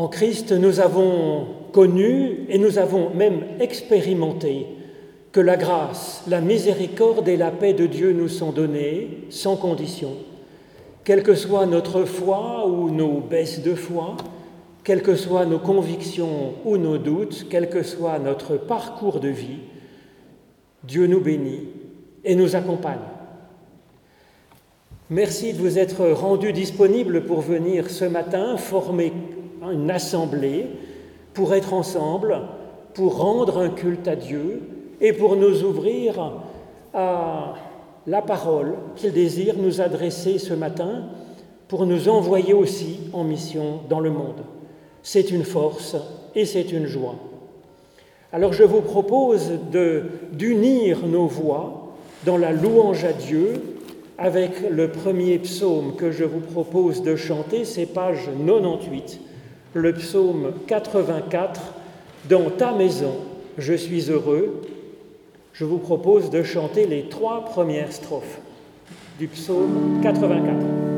En Christ, nous avons connu et nous avons même expérimenté que la grâce, la miséricorde et la paix de Dieu nous sont données sans condition, quelle que soit notre foi ou nos baisses de foi, quelles que soient nos convictions ou nos doutes, quel que soit notre parcours de vie, Dieu nous bénit et nous accompagne. Merci de vous être rendu disponible pour venir ce matin former une assemblée, pour être ensemble, pour rendre un culte à Dieu et pour nous ouvrir à la parole qu'il désire nous adresser ce matin, pour nous envoyer aussi en mission dans le monde. C'est une force et c'est une joie. Alors je vous propose d'unir nos voix dans la louange à Dieu avec le premier psaume que je vous propose de chanter, c'est page 98, le psaume 84, Dans ta maison, je suis heureux. Je vous propose de chanter les trois premières strophes du psaume 84.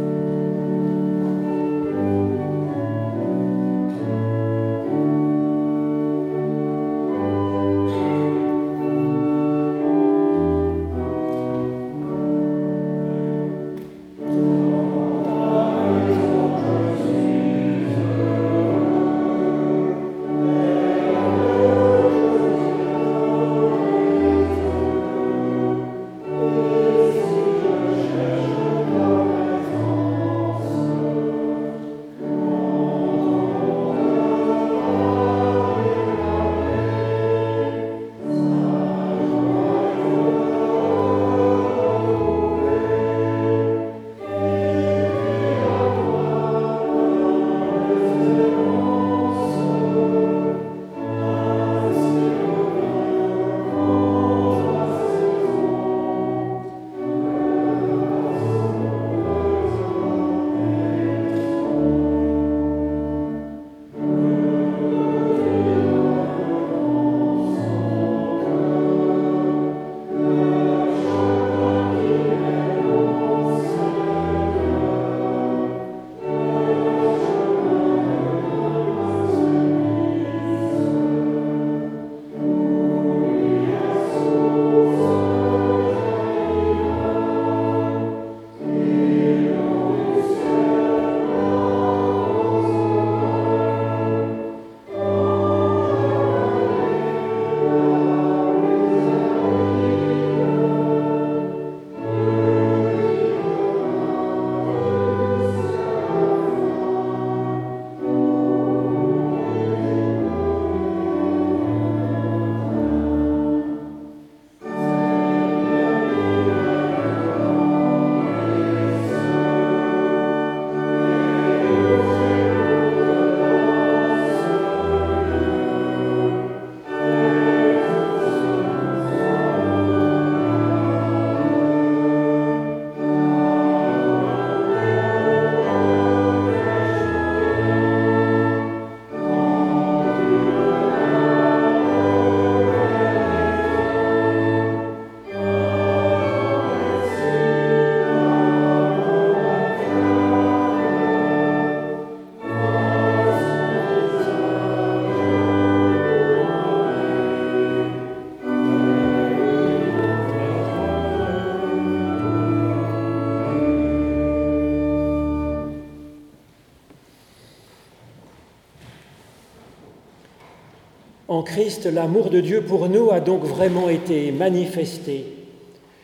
En Christ, l'amour de Dieu pour nous a donc vraiment été manifesté.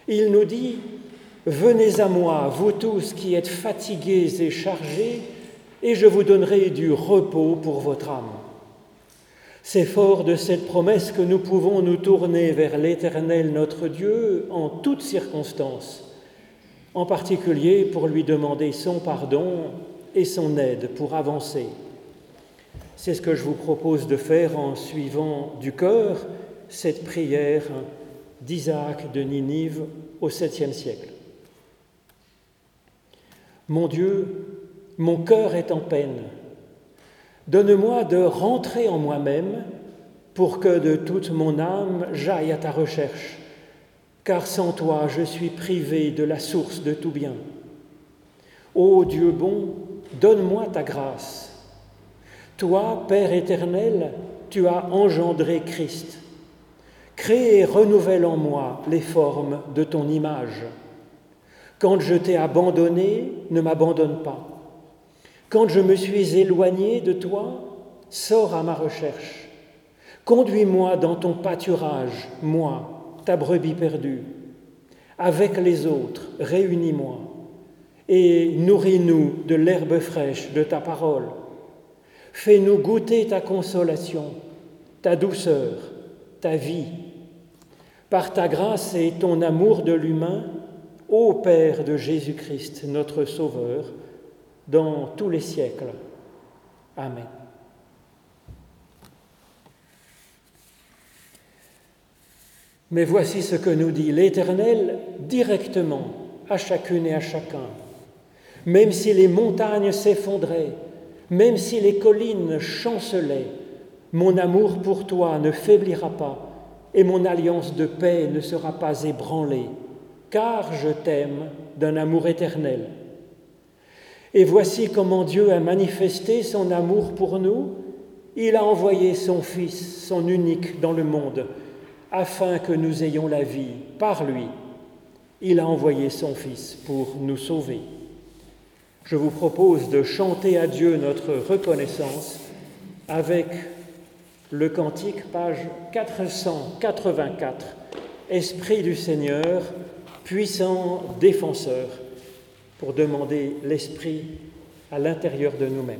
Il nous dit, Venez à moi, vous tous qui êtes fatigués et chargés, et je vous donnerai du repos pour votre âme. C'est fort de cette promesse que nous pouvons nous tourner vers l'Éternel notre Dieu en toutes circonstances, en particulier pour lui demander son pardon et son aide pour avancer. C'est ce que je vous propose de faire en suivant du cœur cette prière d'Isaac de Ninive au 7e siècle. Mon Dieu, mon cœur est en peine. Donne-moi de rentrer en moi-même pour que de toute mon âme j'aille à ta recherche, car sans toi je suis privé de la source de tout bien. Ô Dieu bon, donne-moi ta grâce Toi, Père éternel, tu as engendré Christ. Crée et renouvelle en moi les formes de ton image. Quand je t'ai abandonné, ne m'abandonne pas. Quand je me suis éloigné de toi, sors à ma recherche. Conduis-moi dans ton pâturage, moi, ta brebis perdue. Avec les autres, réunis-moi et nourris-nous de l'herbe fraîche de ta parole. Fais-nous goûter ta consolation, ta douceur, ta vie. Par ta grâce et ton amour de l'humain, ô Père de Jésus-Christ, notre Sauveur, dans tous les siècles. Amen. Mais voici ce que nous dit l'Éternel directement à chacune et à chacun. Même si les montagnes s'effondraient, même si les collines chancelaient, mon amour pour toi ne faiblira pas et mon alliance de paix ne sera pas ébranlée, car je t'aime d'un amour éternel. Et voici comment Dieu a manifesté son amour pour nous. Il a envoyé son Fils, son unique, dans le monde, afin que nous ayons la vie par lui. Il a envoyé son Fils pour nous sauver je vous propose de chanter à Dieu notre reconnaissance avec le cantique, page 484, Esprit du Seigneur, puissant défenseur, pour demander l'Esprit à l'intérieur de nous-mêmes.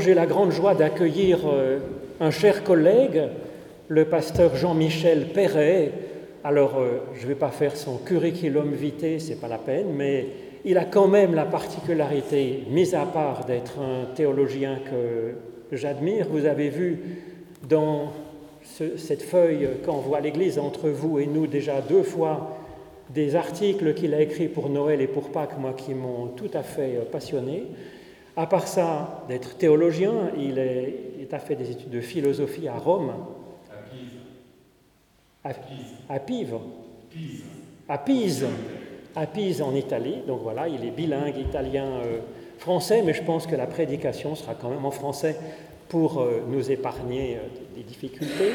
J'ai la grande joie d'accueillir euh, un cher collègue, le pasteur Jean-Michel Perret. Alors euh, je ne vais pas faire son curriculum vitae, c'est pas la peine, mais il a quand même la particularité, mis à part d'être un théologien que j'admire. Vous avez vu dans cette feuille qu'envoie l'Église entre vous et nous déjà deux fois des articles qu'il a écrits pour Noël et pour Pâques, moi qui m'ont tout à fait euh, passionné. À part ça, d'être théologien, il, a fait des études de philosophie à Rome. À Pise. À, Pive. À Pise. À Pise en Italie. Donc voilà, il est bilingue italien-français, euh, mais je pense que la prédication sera quand même en français pour euh, nous épargner euh, des difficultés.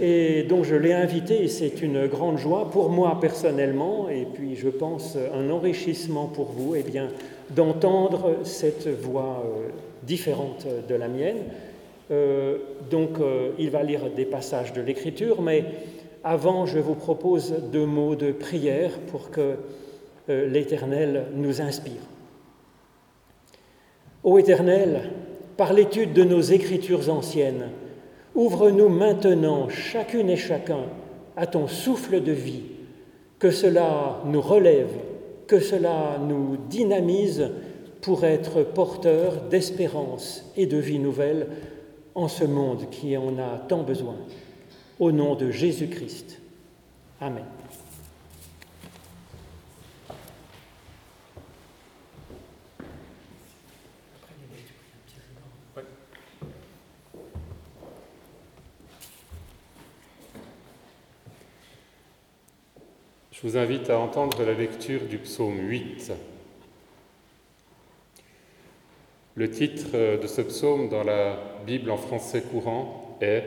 Et donc je l'ai invité et c'est une grande joie pour moi personnellement et puis je pense un enrichissement pour vous. Eh bien, d'entendre cette voix euh, différente de la mienne. Euh, donc euh, il va lire des passages de l'Écriture, mais avant je vous propose deux mots de prière pour que l'Éternel nous inspire. Ô Éternel, par l'étude de nos Écritures anciennes, ouvre-nous maintenant, chacune et chacun, à ton souffle de vie, que cela nous relève, cela nous dynamise pour être porteurs d'espérance et de vie nouvelle en ce monde qui en a tant besoin. Au nom de Jésus-Christ. Amen. Je vous invite à entendre la lecture du psaume 8. Le titre de ce psaume dans la Bible en français courant est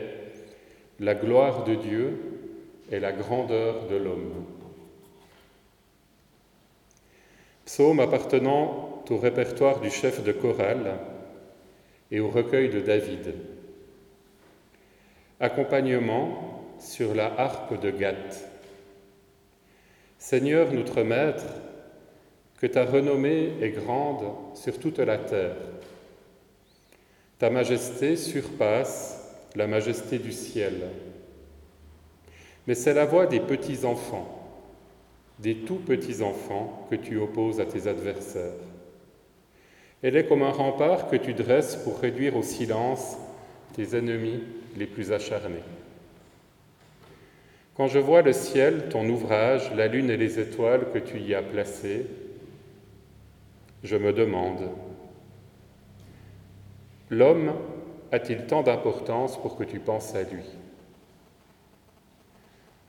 La gloire de Dieu et la grandeur de l'homme. Psaume appartenant au répertoire du chef de chorale et au recueil de David. Accompagnement sur la harpe de Gath. Seigneur notre Maître, que ta renommée est grande sur toute la terre. Ta majesté surpasse la majesté du ciel. Mais c'est la voix des petits-enfants, des tout petits-enfants que tu opposes à tes adversaires. Elle est comme un rempart que tu dresses pour réduire au silence tes ennemis les plus acharnés. Quand je vois le ciel, ton ouvrage, la lune et les étoiles que tu y as placées, je me demande, l'homme a-t-il tant d'importance pour que tu penses à lui?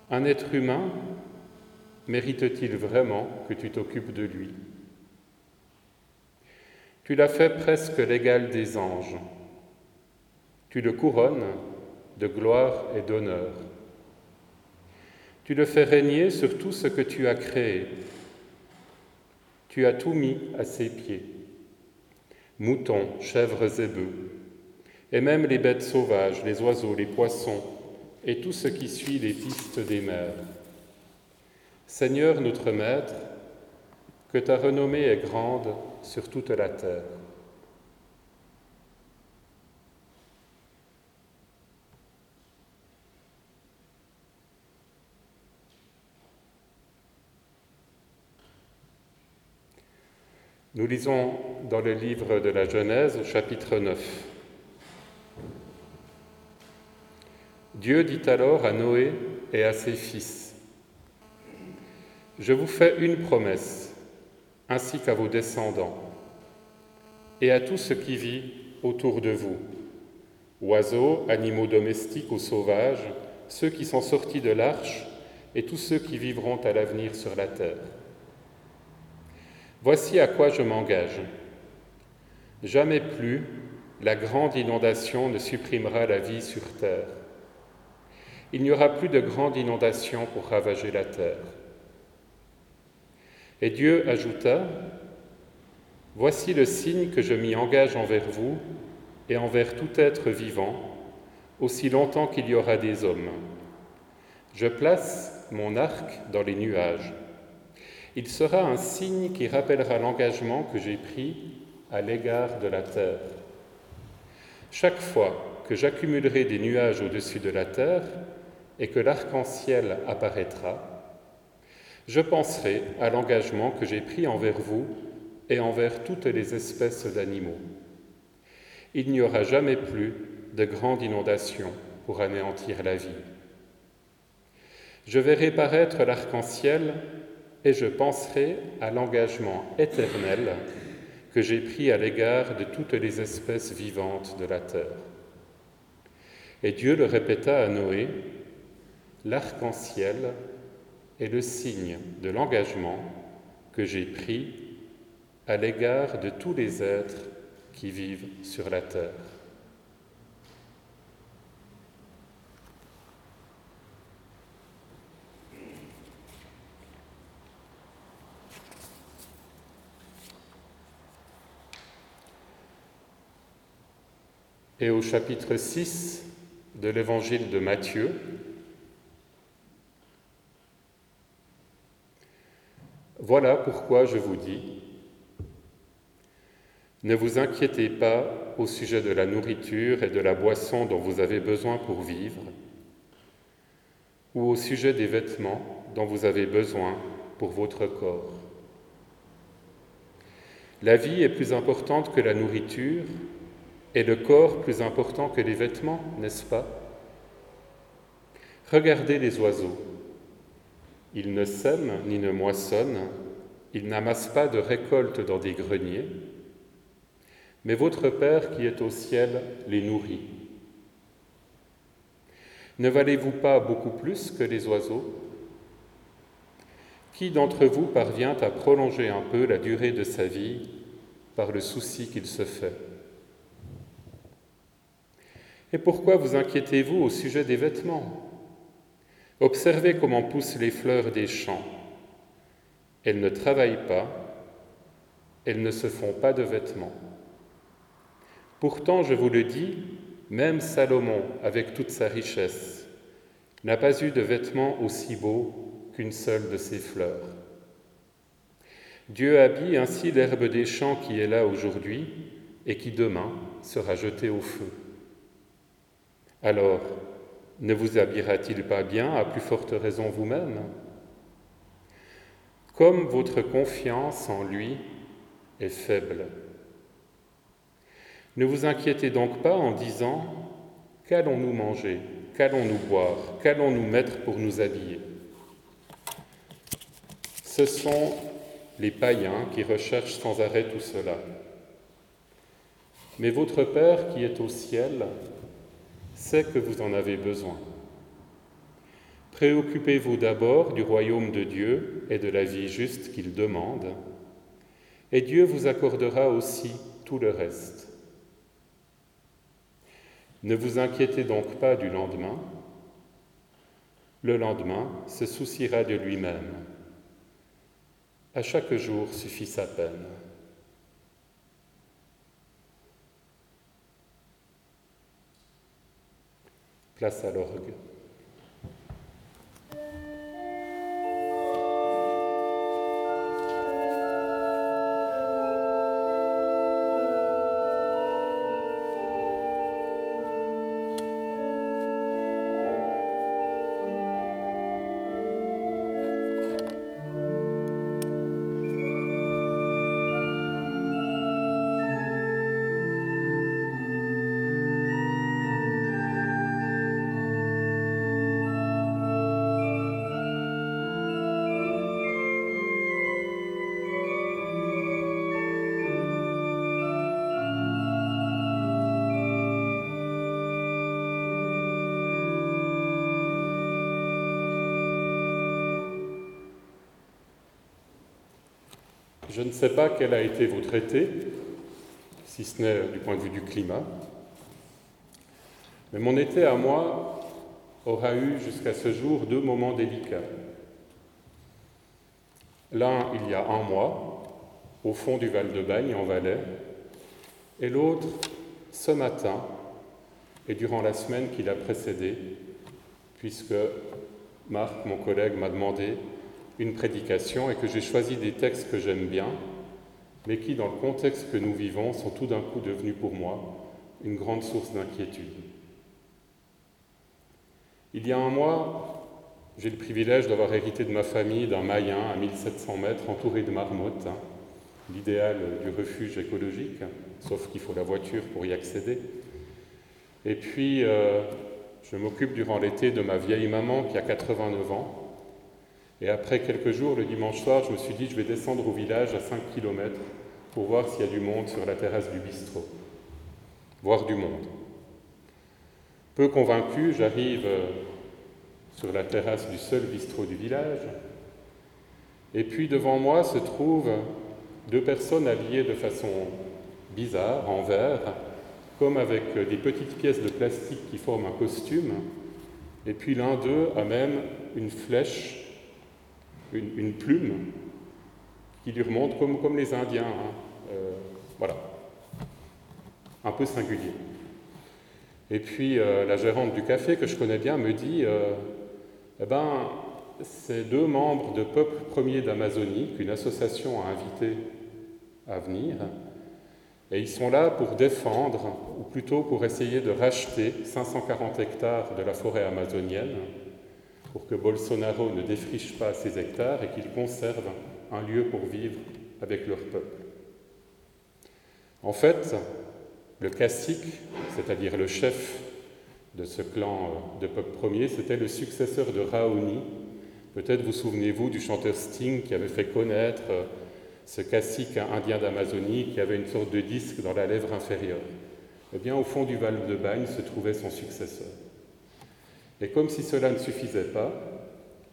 Un être humain mérite-t-il vraiment que tu t'occupes de lui? Tu l'as fait presque l'égal des anges. Tu le couronnes de gloire et d'honneur. Tu le fais régner sur tout ce que tu as créé. Tu as tout mis à ses pieds. Moutons, chèvres et bœufs, et même les bêtes sauvages, les oiseaux, les poissons, et tout ce qui suit les pistes des mers. Seigneur notre Maître, que ta renommée est grande sur toute la terre. Nous lisons dans le livre de la Genèse, chapitre 9. Dieu dit alors à Noé et à ses fils, Je vous fais une promesse, ainsi qu'à vos descendants, et à tout ce qui vit autour de vous, oiseaux, animaux domestiques ou sauvages, ceux qui sont sortis de l'arche, et tous ceux qui vivront à l'avenir sur la terre. Voici à quoi je m'engage. Jamais plus la grande inondation ne supprimera la vie sur terre. Il n'y aura plus de grande inondation pour ravager la terre. Et Dieu ajouta, Voici le signe que je m'y engage envers vous et envers tout être vivant, aussi longtemps qu'il y aura des hommes. Je place mon arc dans les nuages. Il sera un signe qui rappellera l'engagement que j'ai pris à l'égard de la terre. Chaque fois que j'accumulerai des nuages au-dessus de la terre et que l'arc-en-ciel apparaîtra, je penserai à l'engagement que j'ai pris envers vous et envers toutes les espèces d'animaux. Il n'y aura jamais plus de grandes inondations pour anéantir la vie. Je verrai paraître l'arc-en-ciel et je penserai à l'engagement éternel que j'ai pris à l'égard de toutes les espèces vivantes de la terre. Et Dieu le répéta à Noé, l'arc-en-ciel est le signe de l'engagement que j'ai pris à l'égard de tous les êtres qui vivent sur la terre. Et au chapitre 6 de l'évangile de Matthieu. Voilà pourquoi je vous dis, ne vous inquiétez pas au sujet de la nourriture et de la boisson dont vous avez besoin pour vivre, ou au sujet des vêtements dont vous avez besoin pour votre corps. La vie est plus importante que la nourriture et le corps plus important que les vêtements, n'est-ce pas? Regardez les oiseaux. Ils ne sèment ni ne moissonnent, ils n'amassent pas de récolte dans des greniers, mais votre Père qui est au ciel les nourrit. Ne valez-vous pas beaucoup plus que les oiseaux? Qui d'entre vous parvient à prolonger un peu la durée de sa vie par le souci qu'il se fait? Et pourquoi vous inquiétez-vous au sujet des vêtements? Observez comment poussent les fleurs des champs. Elles ne travaillent pas, elles ne se font pas de vêtements. Pourtant, je vous le dis, même Salomon, avec toute sa richesse, n'a pas eu de vêtements aussi beaux qu'une seule de ses fleurs. Dieu habille ainsi l'herbe des champs qui est là aujourd'hui et qui demain sera jetée au feu. Alors, ne vous habillera-t-il pas bien, à plus forte raison vous-même? Comme votre confiance en lui est faible. Ne vous inquiétez donc pas en disant Qu'allons-nous manger Qu'allons-nous boire Qu'allons-nous mettre pour nous habiller? Ce sont les païens qui recherchent sans arrêt tout cela. Mais votre Père qui est au ciel sait que vous en avez besoin. Préoccupez-vous d'abord du royaume de Dieu et de la vie juste qu'il demande, et Dieu vous accordera aussi tout le reste. Ne vous inquiétez donc pas du lendemain. Le lendemain se souciera de lui-même. À chaque jour suffit sa peine. Place à l'orgue. Je ne sais pas quel a été votre été, si ce n'est du point de vue du climat, mais mon été à moi aura eu jusqu'à ce jour deux moments délicats. L'un il y a un mois, au fond du Val de Bagne en Valais, et l'autre ce matin et durant la semaine qui l'a précédé, puisque Marc, mon collègue, m'a demandé une prédication et que j'ai choisi des textes que j'aime bien, mais qui, dans le contexte que nous vivons, sont tout d'un coup devenus pour moi une grande source d'inquiétude. Il y a un mois, j'ai le privilège d'avoir hérité de ma famille d'un mayen à 1700 mètres entouré de marmottes, hein, l'idéal du refuge écologique, sauf qu'il faut la voiture pour y accéder. Et puis, euh, je m'occupe durant l'été de ma vieille maman qui a 89 ans, et après quelques jours, le dimanche soir, je me suis dit, je vais descendre au village à 5 km pour voir s'il y a du monde sur la terrasse du bistrot. Voir du monde. Peu convaincu, j'arrive euh, sur la terrasse du seul bistrot du village. Et puis devant moi se trouvent deux personnes habillées de façon bizarre, en vert, comme avec des petites pièces de plastique qui forment un costume. Et puis l'un d'eux a même une flèche une, plume qui lui remonte comme, les Indiens. Hein. Euh, voilà. Un peu singulier. Et puis euh, la gérante du café que je connais bien me dit, euh, eh ben, ces deux membres de Peuple Premier d'Amazonie, qu'une association a invité à venir, et ils sont là pour défendre, ou plutôt pour essayer de racheter 540 hectares de la forêt amazonienne, pour que Bolsonaro ne défriche pas ces hectares et qu'il conserve un lieu pour vivre avec leur peuple. En fait, le cacique, c'est-à-dire le chef de ce clan euh, de peuple premier, c'était le successeur de Raoni. Peut-être vous souvenez-vous du chanteur Sting qui avait fait connaître euh, ce cacique indien d'Amazonie qui avait une sorte de disque dans la lèvre inférieure. Eh bien, au fond du val de Bagne se trouvait son successeur. Et comme si cela ne suffisait pas,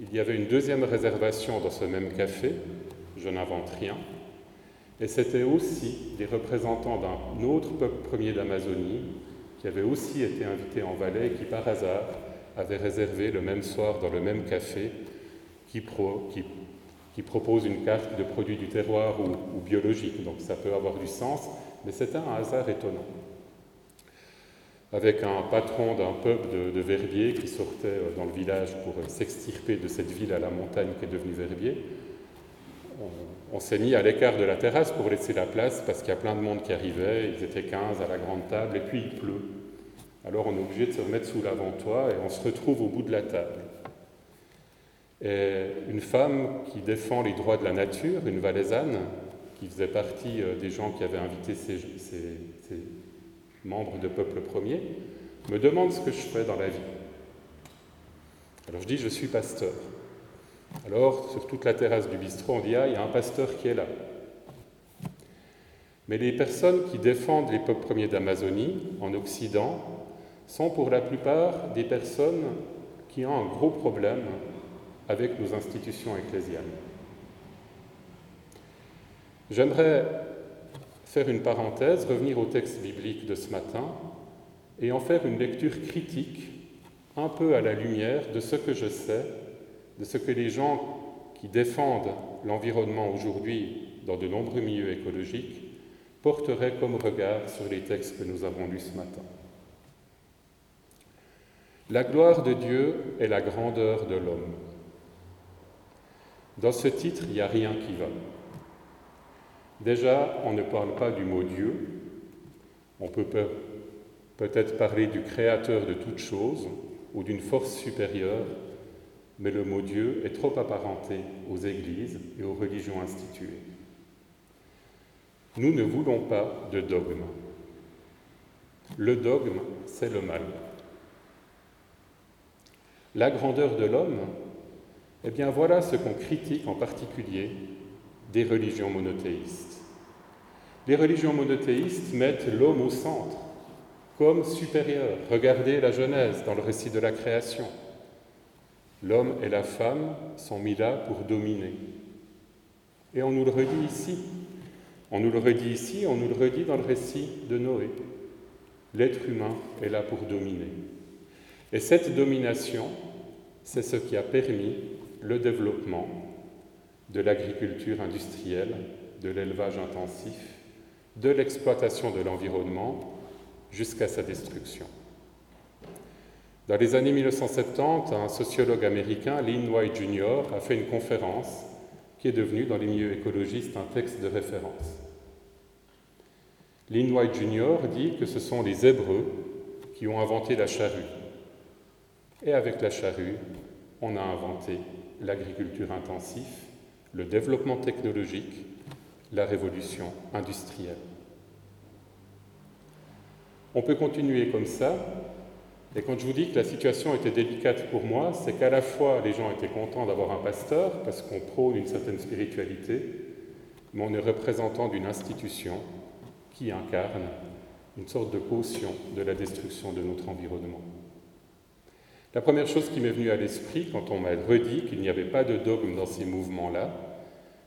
il y avait une deuxième réservation dans ce même café, je n'invente rien, et c'était aussi des représentants d'un autre peuple premier d'Amazonie qui avait aussi été invité en Valais et qui par hasard avait réservé le même soir dans le même café qui, pro, qui qui propose une carte de produits du terroir ou, ou biologique. Donc ça peut avoir du sens, mais c'est un hasard étonnant. Avec un patron d'un pub de, de, qui sortait euh, dans le village pour euh, s'extirper de cette ville à la montagne qui est devenue Verbier, on, s'est mis à l'écart de la terrasse pour laisser la place parce qu'il y a plein de monde qui arrivait, ils étaient 15 à la grande table et puis il pleut. Alors on est obligé de se remettre sous l'avant-toit et on se retrouve au bout de la table une femme qui défend les droits de la nature, une valaisanne, qui faisait partie euh, des gens qui avaient invité ces, ces, ces membres de Peuple Premier, me demande ce que je fais dans la vie. Alors je dis, je suis pasteur. Alors, sur toute la terrasse du bistrot, on dit, ah, il y a un pasteur qui est là. Mais les personnes qui défendent les peuples premiers d'Amazonie, en Occident, sont pour la plupart des personnes qui ont un gros problème avec nos institutions ecclésiales. J'aimerais faire une parenthèse, revenir au texte biblique de ce matin et en faire une lecture critique, un peu à la lumière de ce que je sais, de ce que les gens qui défendent l'environnement aujourd'hui dans de nombreux milieux écologiques porteraient comme regard sur les textes que nous avons lus ce matin. La gloire de Dieu est la grandeur de l'homme. Dans ce titre, il n'y a rien qui va. Déjà, on ne parle pas du mot Dieu. On peut peut-être parler du créateur de toutes choses ou d'une force supérieure, mais le mot Dieu est trop apparenté aux églises et aux religions instituées. Nous ne voulons pas de dogme. Le dogme, c'est le mal. La grandeur de l'homme, eh bien voilà ce qu'on critique en particulier des religions monothéistes. Les religions monothéistes mettent l'homme au centre, comme supérieur. Regardez la Genèse dans le récit de la création. L'homme et la femme sont mis là pour dominer. Et on nous le redit ici. On nous le redit ici, on nous le redit dans le récit de Noé. L'être humain est là pour dominer. Et cette domination, c'est ce qui a permis le développement de l'agriculture industrielle, de l'élevage intensif, de l'exploitation de l'environnement jusqu'à sa destruction. Dans les années 1970, un sociologue américain, Lynn White Jr., a fait une conférence qui est devenue dans les milieux écologistes un texte de référence. Lynn White Jr. dit que ce sont les Hébreux qui ont inventé la charrue. Et avec la charrue, on a inventé l'agriculture intensive, le développement technologique, la révolution industrielle. On peut continuer comme ça, et quand je vous dis que la situation était délicate pour moi, c'est qu'à la fois les gens étaient contents d'avoir un pasteur, parce qu'on prône une certaine spiritualité, mais on est représentant d'une institution qui incarne une sorte de caution de la destruction de notre environnement. La première chose qui m'est venue à l'esprit quand on m'a redit qu'il n'y avait pas de dogme dans ces mouvements-là,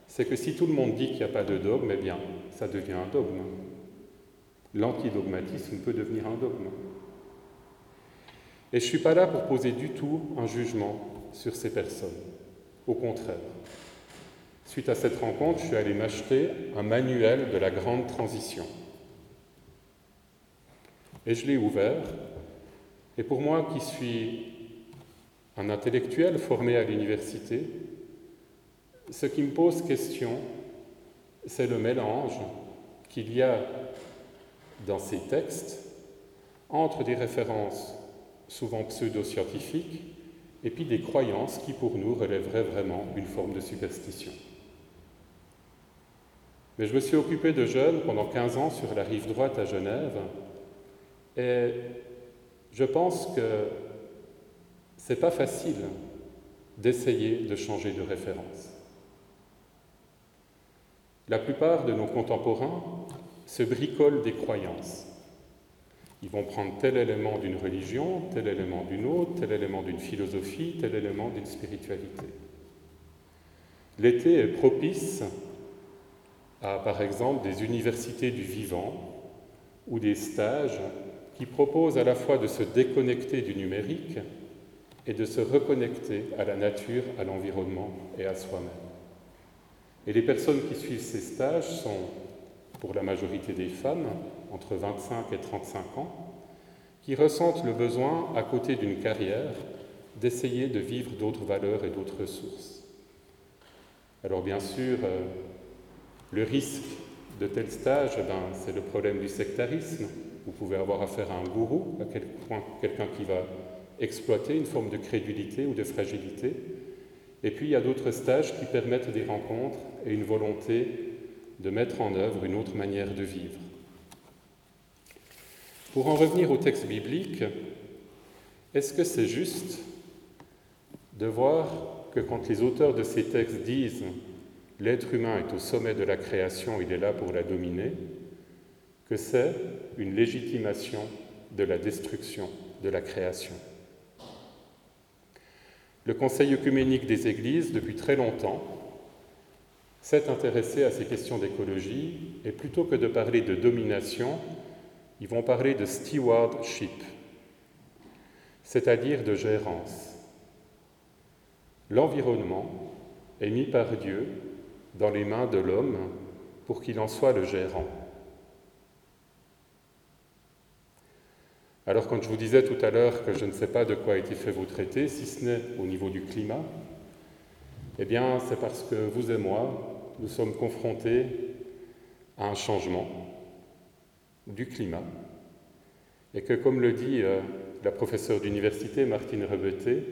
c'est que si tout le monde dit qu'il n'y a pas de dogme, eh bien, ça devient un dogme. L'antidogmatisme peut devenir un dogme. Et je ne suis pas là pour poser du tout un jugement sur ces personnes. Au contraire. Suite à cette rencontre, je suis allé m'acheter un manuel de la grande transition. Et je l'ai ouvert Et pour moi qui suis un intellectuel formé à l'université, ce qui me pose question, c'est le mélange qu'il y a dans ces textes entre des références souvent pseudo-scientifiques et puis des croyances qui pour nous relèveraient vraiment d'une forme de superstition. Mais je me suis occupé de jeunes pendant 15 ans sur la rive droite à Genève et je pense que c'est pas facile d'essayer de changer de référence. La plupart de nos contemporains se bricolent des croyances. Ils vont prendre tel élément d'une religion, tel élément d'une autre, tel élément d'une philosophie, tel élément d'une spiritualité. L'été est propice à, par exemple, des universités du vivant ou des stages qui proposent à la fois de se déconnecter du numérique et de se reconnecter à la nature, à l'environnement et à soi-même. Et les personnes qui suivent ces stages sont, pour la majorité des femmes, entre 25 et 35 ans, qui ressentent le besoin, à côté d'une carrière, d'essayer de vivre d'autres valeurs et d'autres ressources. Alors bien sûr, euh, le risque de tel stage, eh ben, c'est le problème du sectarisme. Vous pouvez avoir affaire à un gourou, à quelqu'un qui va exploiter une forme de crédulité ou de fragilité, et puis il y a d'autres stages qui permettent des rencontres et une volonté de mettre en œuvre une autre manière de vivre. Pour en revenir au texte biblique, est-ce que c'est juste de voir que quand les auteurs de ces textes disent l'être humain est au sommet de la création, il est là pour la dominer, que c'est une légitimation de la destruction de la création le Conseil œcuménique des Églises, depuis très longtemps, s'est intéressé à ces questions d'écologie et plutôt que de parler de domination, ils vont parler de stewardship, c'est-à-dire de gérance. L'environnement est mis par Dieu dans les mains de l'homme pour qu'il en soit le gérant. Alors quand je vous disais tout à l'heure que je ne sais pas de quoi a été fait vos traités, si ce n'est au niveau du climat, eh bien c'est parce que vous et moi, nous sommes confrontés à un changement du climat et que, comme le dit euh, la professeure d'université Martine Rebeté,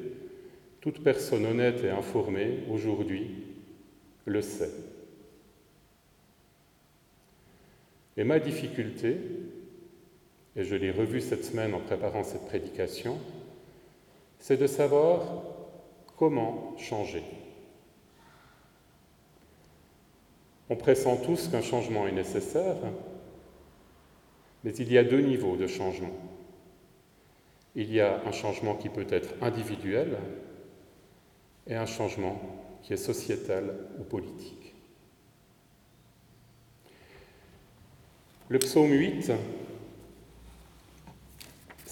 toute personne honnête et informée aujourd'hui le sait. Et ma difficulté, et je l'ai revu cette semaine en préparant cette prédication, c'est de savoir comment changer. On pressent tous qu'un changement est nécessaire, mais il y a deux niveaux de changement. Il y a un changement qui peut être individuel et un changement qui est sociétal ou politique. Le psaume 8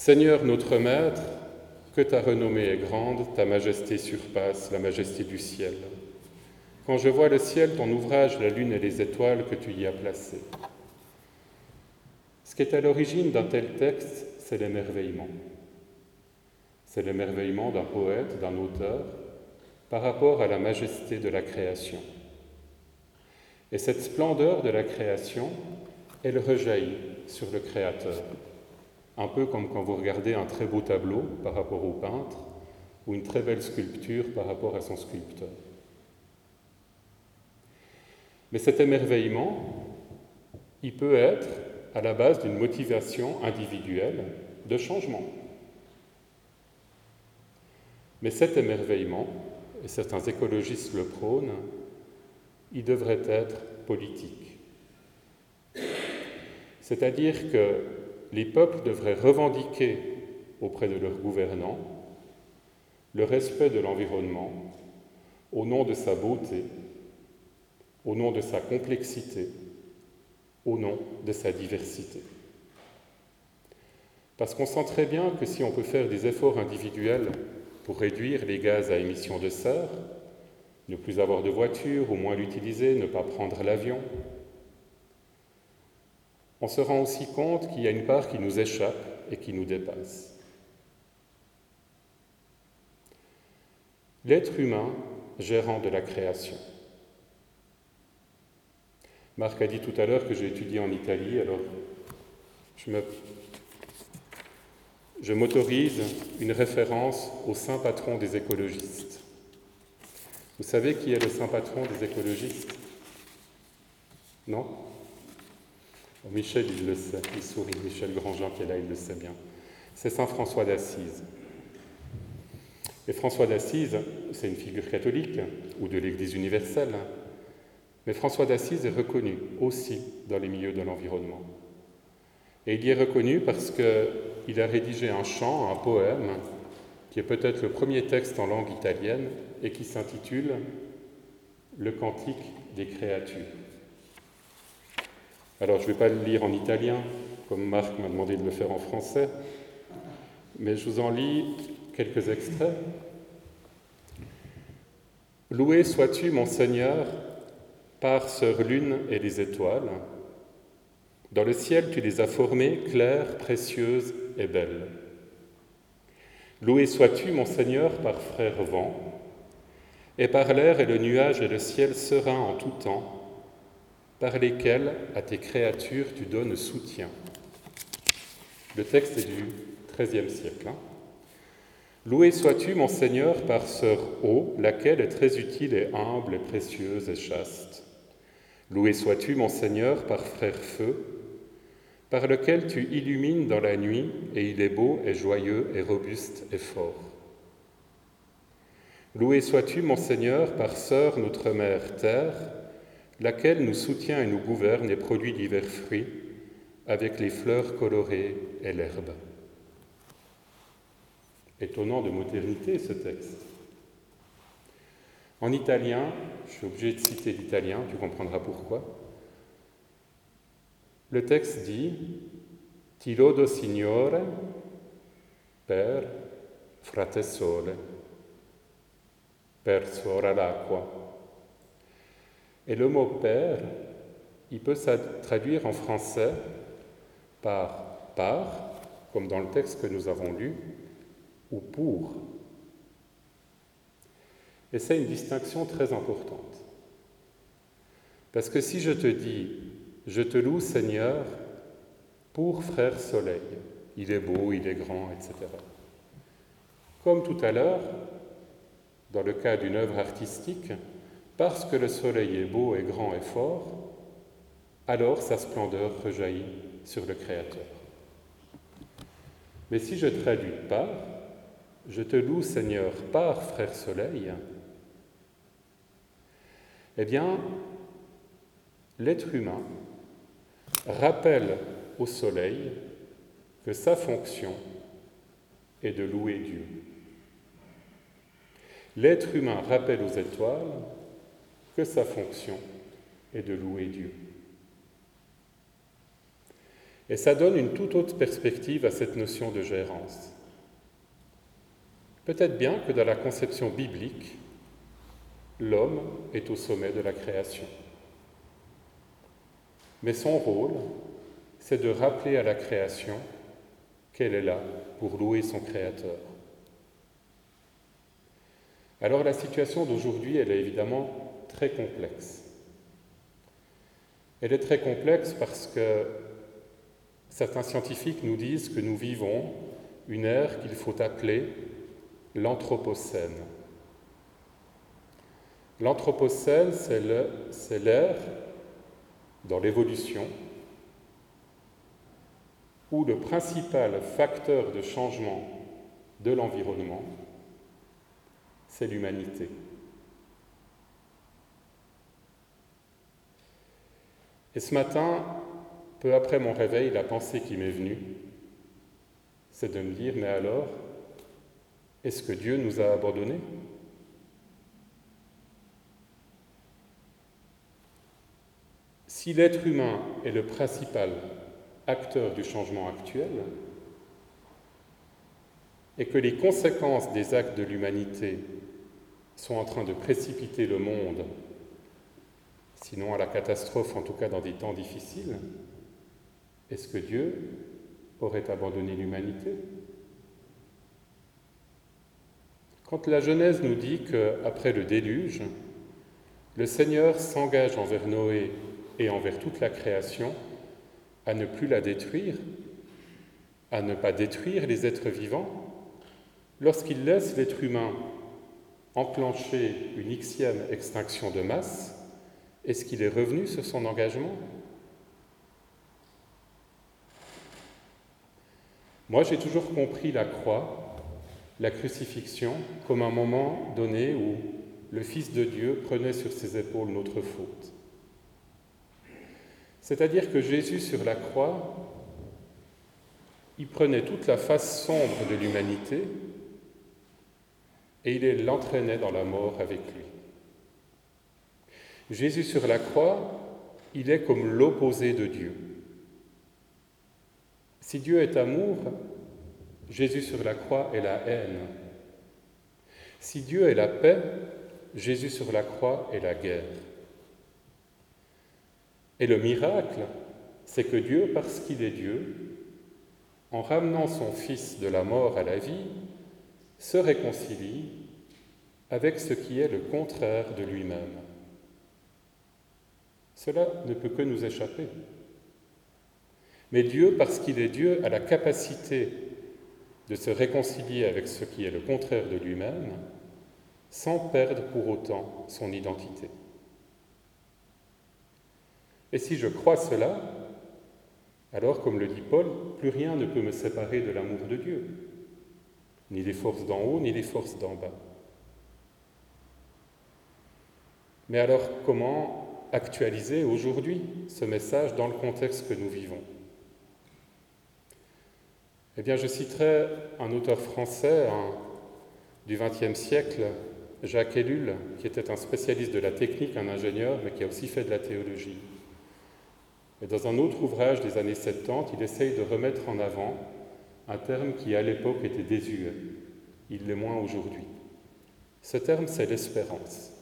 Seigneur notre Maître, que ta renommée est grande, ta majesté surpasse la majesté du ciel. Quand je vois le ciel, ton ouvrage, la lune et les étoiles que tu y as placées. Ce qui est à l'origine d'un tel texte, c'est l'émerveillement. C'est l'émerveillement d'un poète, d'un auteur, par rapport à la majesté de la création. Et cette splendeur de la création, elle rejaillit sur le Créateur. Un peu comme quand vous regardez un très beau tableau par rapport au peintre ou une très belle sculpture par rapport à son sculpteur. Mais cet émerveillement, il peut être à la base d'une motivation individuelle de changement. Mais cet émerveillement, et certains écologistes le prônent, il devrait être politique. C'est-à-dire que les peuples devraient revendiquer auprès de leurs gouvernants le respect de l'environnement au nom de sa beauté, au nom de sa complexité, au nom de sa diversité. Parce qu'on sent très bien que si on peut faire des efforts individuels pour réduire les gaz à émissions de serre, ne plus avoir de voiture ou moins l'utiliser, ne pas prendre l'avion, on se rend aussi compte qu'il y a une part qui nous échappe et qui nous dépasse. L'être humain gérant de la création. Marc a dit tout à l'heure que j'ai étudié en Italie, alors je m'autorise une référence au saint patron des écologistes. Vous savez qui est le saint patron des écologistes? Non? Michel, il le sait, il sourit. Michel Grandjean qui est là, il le sait bien. C'est saint François d'Assise. Et François d'Assise, c'est une figure catholique ou de l'Église universelle, mais François d'Assise est reconnu aussi dans les milieux de l'environnement. Et il y est reconnu parce qu'il a rédigé un chant, un poème, qui est peut-être le premier texte en langue italienne et qui s'intitule Le Cantique des créatures. Alors je ne vais pas le lire en italien, comme Marc m'a demandé de le faire en français, mais je vous en lis quelques extraits. Loué sois-tu, mon Seigneur, par Sœur Lune et les étoiles. Dans le ciel, tu les as formées claires, précieuses et belles. Loué sois-tu, mon Seigneur, par frère vent, et par l'air et le nuage et le ciel serein en tout temps, par lesquels à tes créatures tu donnes soutien. Le texte est du XIIIe siècle. Hein. Loué sois-tu, mon Seigneur, par sœur eau, laquelle est très utile et humble et précieuse et chaste. Loué sois-tu, mon Seigneur, par frère feu, par lequel tu illumines dans la nuit, et il est beau et joyeux et robuste et fort. Loué sois-tu, mon Seigneur, par sœur notre mère terre, laquelle nous soutient et nous gouverne et produit divers fruits, avec les fleurs colorées et l'herbe. Étonnant de modernité ce texte. En italien, je suis obligé de citer l'italien, tu comprendras pourquoi. Le texte dit Ti lodo Signore per frate sole, per suora l'acqua. Et le mot père, il peut se traduire en français par par, comme dans le texte que nous avons lu, ou pour. Et c'est une distinction très importante. Parce que si je te dis je te loue, Seigneur, pour frère soleil. Il est beau, il est grand, etc. Comme tout à l'heure, dans le cas d'une œuvre artistique, parce que le soleil est beau et grand et fort, alors sa splendeur rejaillit sur le Créateur. Mais si je traduis par, je te loue Seigneur par frère soleil, eh bien, l'être humain rappelle au soleil que sa fonction est de louer Dieu. L'être humain rappelle aux étoiles que sa fonction est de louer Dieu. Et ça donne une toute autre perspective à cette notion de gérance. Peut-être bien que dans la conception biblique, l'homme est au sommet de la création. Mais son rôle, c'est de rappeler à la création qu'elle est là pour louer son Créateur. Alors la situation d'aujourd'hui, elle est évidemment très complexe. Elle est très complexe parce que certains scientifiques nous disent que nous vivons une ère qu'il faut appeler l'Anthropocène. L'Anthropocène, c'est l'ère dans l'évolution, où le principal facteur de changement de l'environnement, c'est l'humanité. Et ce matin, peu après mon réveil, la pensée qui m'est venue, c'est de me dire, mais alors, est-ce que Dieu nous a abandonnés? Si l'être humain est le principal acteur du changement actuel, et que les conséquences des actes de l'humanité sont en train de précipiter le monde, sinon à la catastrophe, en tout cas dans des temps difficiles, est-ce que Dieu aurait abandonné l'humanité? Quand la Genèse nous dit qu'après le déluge, le Seigneur s'engage envers Noé et envers toute la création à ne plus la détruire, à ne pas détruire les êtres vivants, lorsqu'il laisse l'être humain enclencher une xième extinction de masse, est-ce qu'il est revenu sur son engagement? Moi, j'ai toujours compris la croix, la crucifixion, comme un moment donné où le Fils de Dieu prenait sur ses épaules notre faute. C'est-à-dire que Jésus sur la croix, il prenait toute la face sombre de l'humanité et il l'entraînait dans la mort avec lui. Jésus sur la croix, il est comme l'opposé de Dieu. Si Dieu est amour, Jésus sur la croix est la haine. Si Dieu est la paix, Jésus sur la croix est la guerre. Et le miracle, c'est que Dieu, parce qu'il est Dieu, en ramenant son Fils de la mort à la vie, se réconcilie avec ce qui est le contraire de lui-même. Cela ne peut que nous échapper. Mais Dieu, parce qu'il est Dieu, a la capacité de se réconcilier avec ce qui est le contraire de lui-même, sans perdre pour autant son identité. Et si je crois cela, alors, comme le dit Paul, plus rien ne peut me séparer de l'amour de Dieu, ni les forces d'en haut, ni les forces d'en bas. Mais alors, comment actualiser aujourd'hui ce message dans le contexte que nous vivons Eh bien, je citerai un auteur français du XXe siècle, Jacques Ellul, qui était un spécialiste de la technique, un ingénieur, mais qui a aussi fait de la théologie. Et dans un autre ouvrage des années 70, il essaye de remettre en avant un terme qui à l'époque était désuet. Il l'est moins aujourd'hui. Ce terme, c'est l'espérance.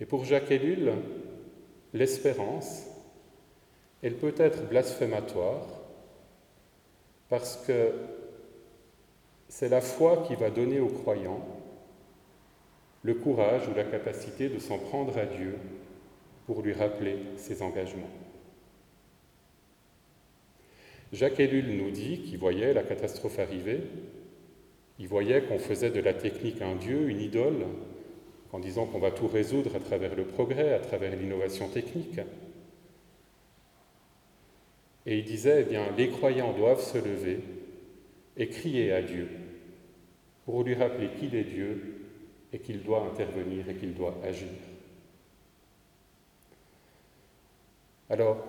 Et pour Jacques Ellul, l'espérance, elle peut être blasphématoire parce que c'est la foi qui va donner aux croyants le courage ou la capacité de s'en prendre à Dieu pour lui rappeler ses engagements. Jacques Ellul nous dit qu'il voyait la catastrophe arriver, il voyait qu'on faisait de la technique un dieu, une idole, en disant qu'on va tout résoudre à travers le progrès, à travers l'innovation technique. Et il disait, eh bien, les croyants doivent se lever et crier à Dieu pour lui rappeler qu'il est Dieu et qu'il doit intervenir et qu'il doit agir. Alors,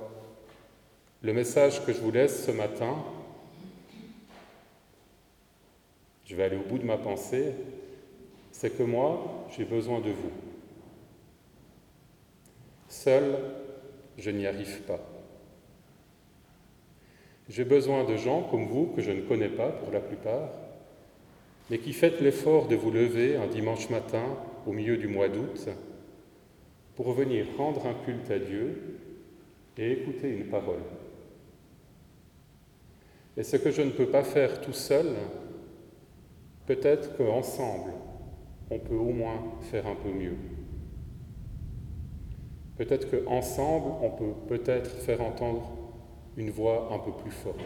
le message que je vous laisse ce matin, je vais aller au bout de ma pensée, c'est que moi, j'ai besoin de vous. Seul, je n'y arrive pas. J'ai besoin de gens comme vous, que je ne connais pas pour la plupart, mais qui faites l'effort de vous lever un dimanche matin au milieu du mois d'août pour venir rendre un culte à Dieu et écouter une parole. Et ce que je ne peux pas faire tout seul, peut-être qu'ensemble, on peut au moins faire un peu mieux. Peut-être qu'ensemble, on peut peut-être faire entendre une voix un peu plus forte,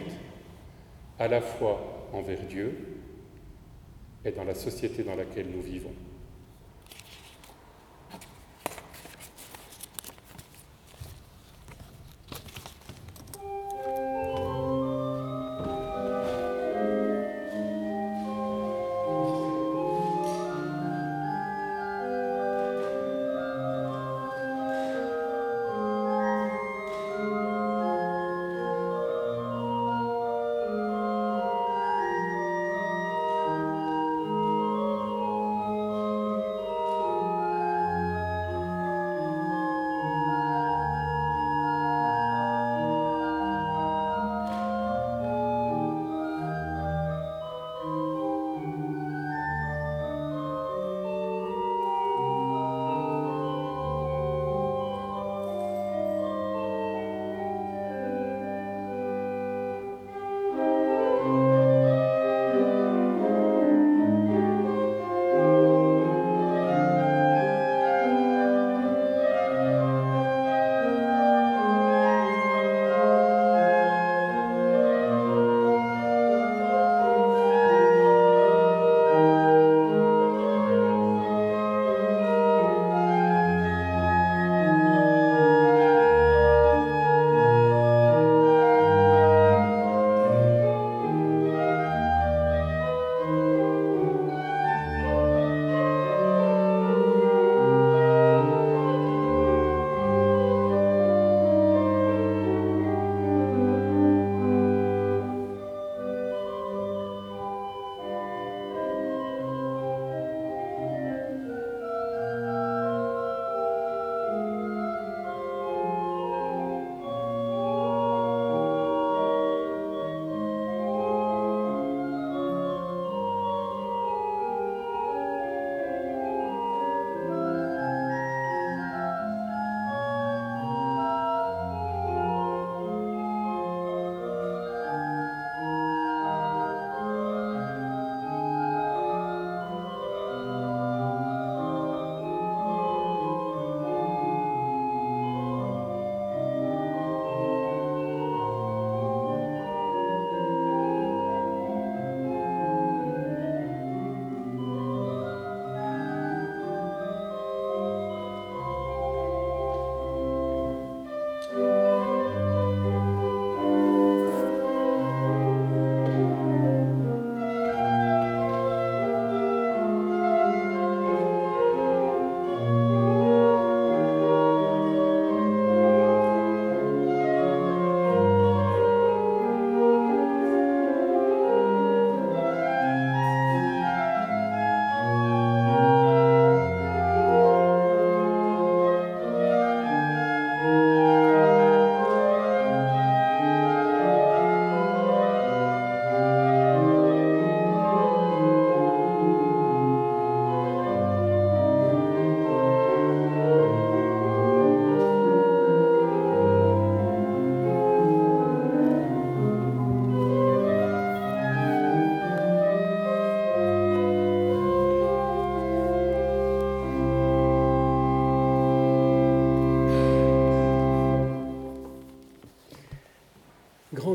à la fois envers Dieu et dans la société dans laquelle nous vivons.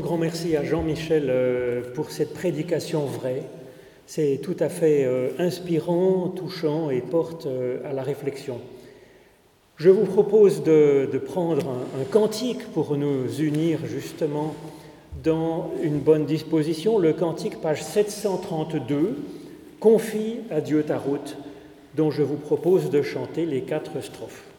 Grand merci à Jean-Michel euh, pour cette prédication vraie. C'est tout à fait euh, inspirant, touchant et porte euh, à la réflexion. Je vous propose de, prendre un, cantique pour nous unir justement dans une bonne disposition. Le cantique, page 732, Confie à Dieu ta route, dont je vous propose de chanter les quatre strophes.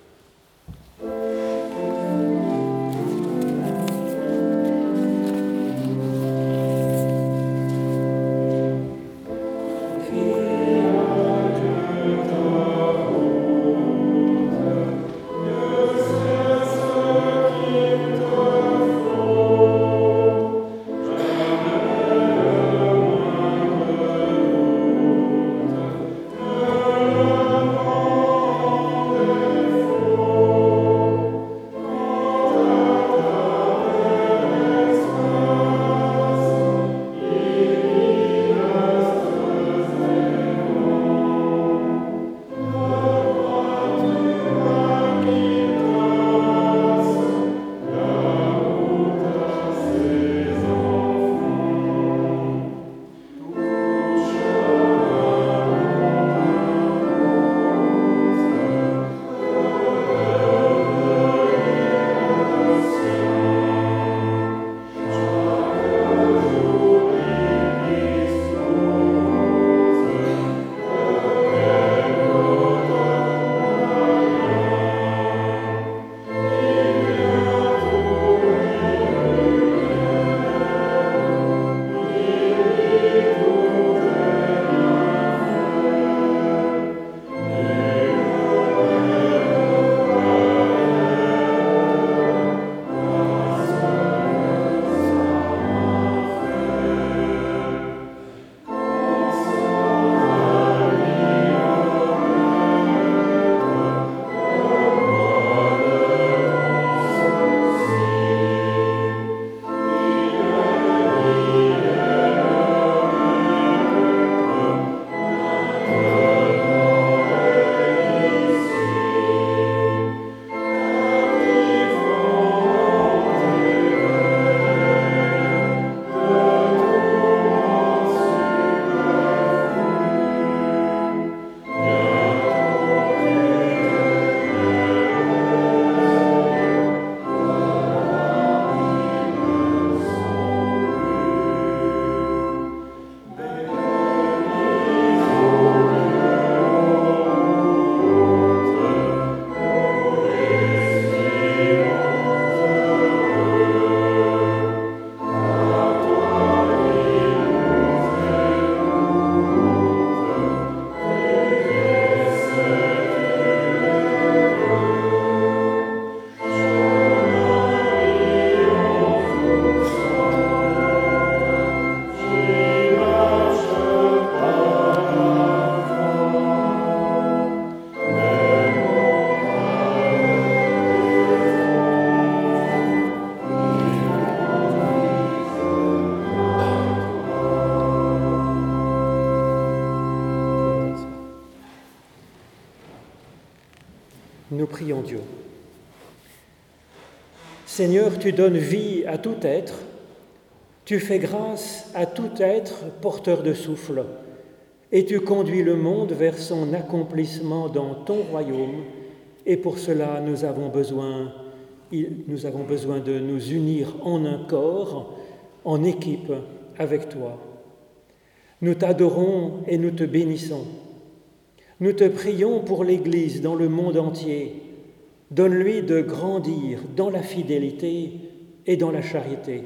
Seigneur, tu donnes vie à tout être, tu fais grâce à tout être porteur de souffle, et tu conduis le monde vers son accomplissement dans ton royaume, et pour cela nous avons besoin, nous avons besoin de nous unir en un corps, en équipe avec toi. Nous t'adorons et nous te bénissons. Nous te prions pour l'Église dans le monde entier Donne-lui de grandir dans la fidélité et dans la charité.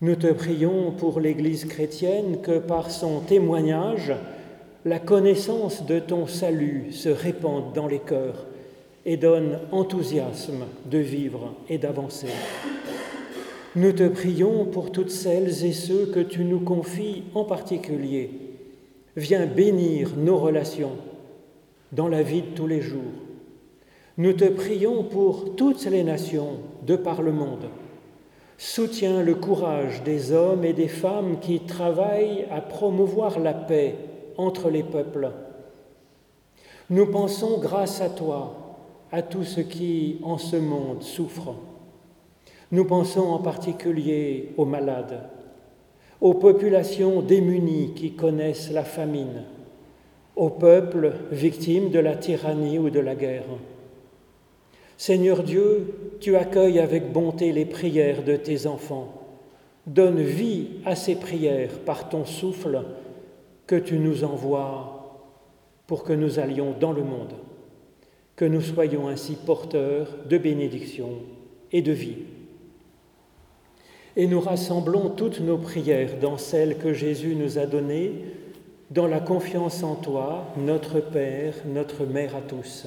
Nous te prions pour l'Église chrétienne que par son témoignage, la connaissance de ton salut se répande dans les cœurs et donne enthousiasme de vivre et d'avancer. Nous te prions pour toutes celles et ceux que tu nous confies en particulier. Viens bénir nos relations dans la vie de tous les jours nous te prions pour toutes les nations de par le monde. Soutiens le courage des hommes et des femmes qui travaillent à promouvoir la paix entre les peuples. Nous pensons grâce à toi à tous ceux qui en ce monde souffrent. Nous pensons en particulier aux malades, aux populations démunies qui connaissent la famine, aux peuples victimes de la tyrannie ou de la guerre. Seigneur Dieu, tu accueilles avec bonté les prières de tes enfants. Donne vie à ces prières par ton souffle que tu nous envoies pour que nous allions dans le monde, que nous soyons ainsi porteurs de bénédiction et de vie. Et nous rassemblons toutes nos prières dans celles que Jésus nous a données, dans la confiance en toi, notre Père, notre Mère à tous.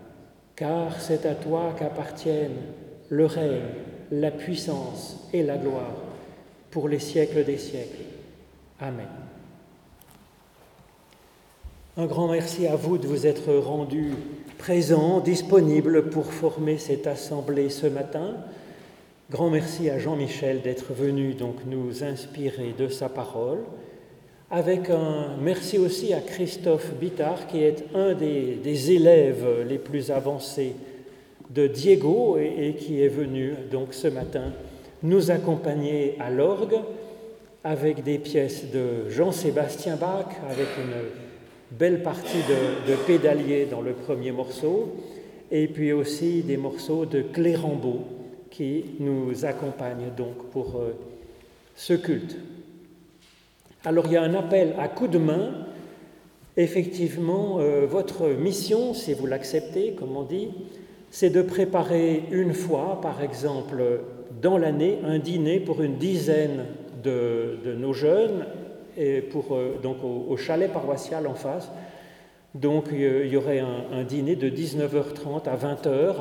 Car c'est à toi qu'appartiennent le règne, la puissance et la gloire pour les siècles des siècles. Amen. Un grand merci à vous de vous être rendus présents, disponibles pour former cette assemblée ce matin. Grand merci à Jean-Michel d'être venu donc nous inspirer de sa parole. Avec un merci aussi à Christophe Bittard, qui est un des, élèves les plus avancés de Diego et, qui est venu donc ce matin nous accompagner à l'orgue avec des pièces de Jean-Sébastien Bach, avec une belle partie de, pédalier dans le premier morceau, et puis aussi des morceaux de Clérambault qui nous accompagne donc pour euh, ce culte. Alors il y a un appel à coup de main. Effectivement, euh, votre mission, si vous l'acceptez, comme on dit, c'est de préparer une fois, par exemple, dans l'année, un dîner pour une dizaine de, nos jeunes, et pour, euh, donc au, chalet paroissial en face. Donc il y aurait un, un dîner de 19h30 à 20h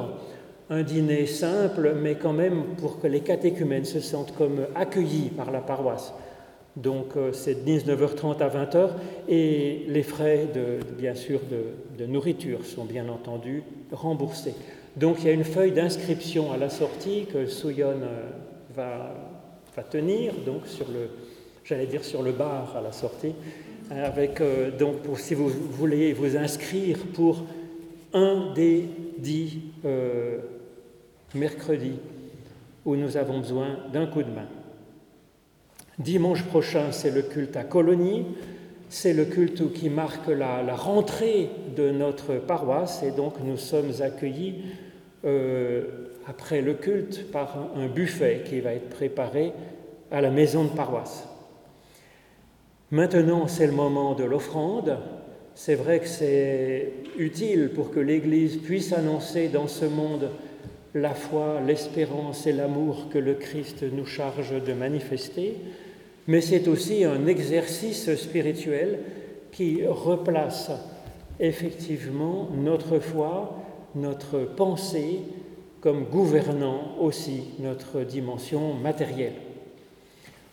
un dîner simple, mais quand même pour que les catéchumènes se sentent comme accueillis par la paroisse. Donc euh, c'est 19h30 à 20h et les frais, de, bien sûr, de, nourriture sont bien entendu remboursés. Donc il y a une feuille d'inscription à la sortie que Souyon euh, va, tenir, donc sur le, j'allais dire sur le bar à la sortie, avec euh, donc si vous voulez vous inscrire pour un des dix mercredi, où nous avons besoin d'un coup de main. Dimanche prochain, c'est le culte à Colonie, c'est le culte qui marque la, rentrée de notre paroisse, et donc nous sommes accueillis euh, après le culte par un, un buffet qui va être préparé à la maison de paroisse. Maintenant, c'est le moment de l'offrande. C'est vrai que c'est utile pour que l'Église puisse annoncer dans ce monde la foi, l'espérance et l'amour que le Christ nous charge de manifester, mais c'est aussi un exercice spirituel qui replace effectivement notre foi, notre pensée, comme gouvernant aussi notre dimension matérielle.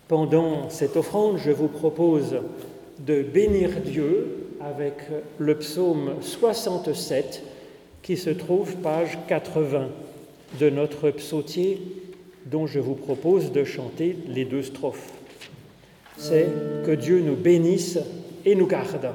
Pendant cette offrande, je vous propose de bénir Dieu avec le psaume 67 qui se trouve page 80 de notre psautier dont je vous propose de chanter les deux strophes. C'est que Dieu nous bénisse et nous garde.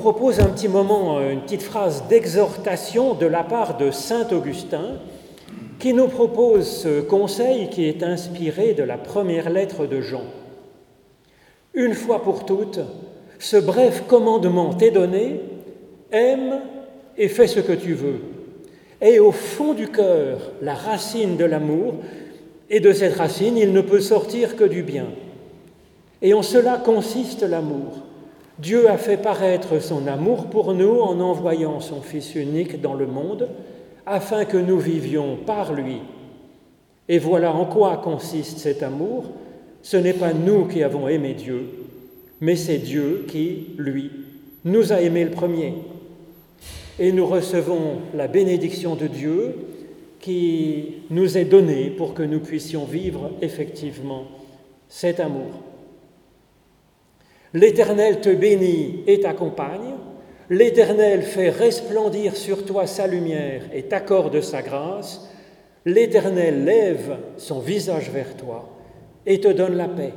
Propose un petit moment, euh, une petite phrase d'exhortation de la part de Saint Augustin, qui nous propose ce conseil qui est inspiré de la première lettre de Jean. Une fois pour toutes, ce bref commandement t'est donné, aime et fais ce que tu veux. Et au fond du cœur, la racine de l'amour, et de cette racine, il ne peut sortir que du bien. Et en cela consiste l'amour. Dieu a fait paraître son amour pour nous en envoyant son Fils unique dans le monde, afin que nous vivions par lui. Et voilà en quoi consiste cet amour. Ce n'est pas nous qui avons aimé Dieu, mais c'est Dieu qui, lui, nous a aimés le premier. Et nous recevons la bénédiction de Dieu qui nous est donnée pour que nous puissions vivre effectivement cet amour. L'Éternel te bénit et t'accompagne, l'Éternel fait resplendir sur toi sa lumière et t'accorde sa grâce, l'Éternel lève son visage vers toi et te donne la paix.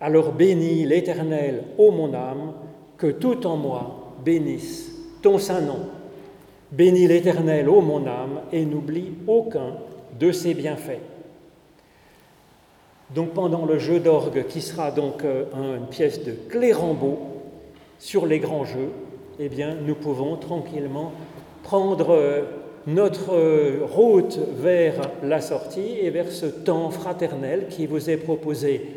Alors bénis l'Éternel, ô mon âme, que tout en moi bénisse ton saint nom. Bénis l'Éternel, ô mon âme, et n'oublie aucun de ses bienfaits. Donc pendant le jeu d'orgue, qui sera donc euh, une pièce de Clérambault sur les grands jeux, eh bien, nous pouvons tranquillement prendre euh, notre euh, route vers la sortie et vers ce temps fraternel qui vous est proposé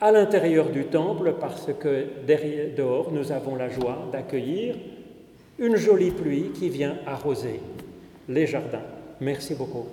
à l'intérieur du temple parce que derrière, dehors, nous avons la joie d'accueillir une jolie pluie qui vient arroser les jardins. Merci beaucoup.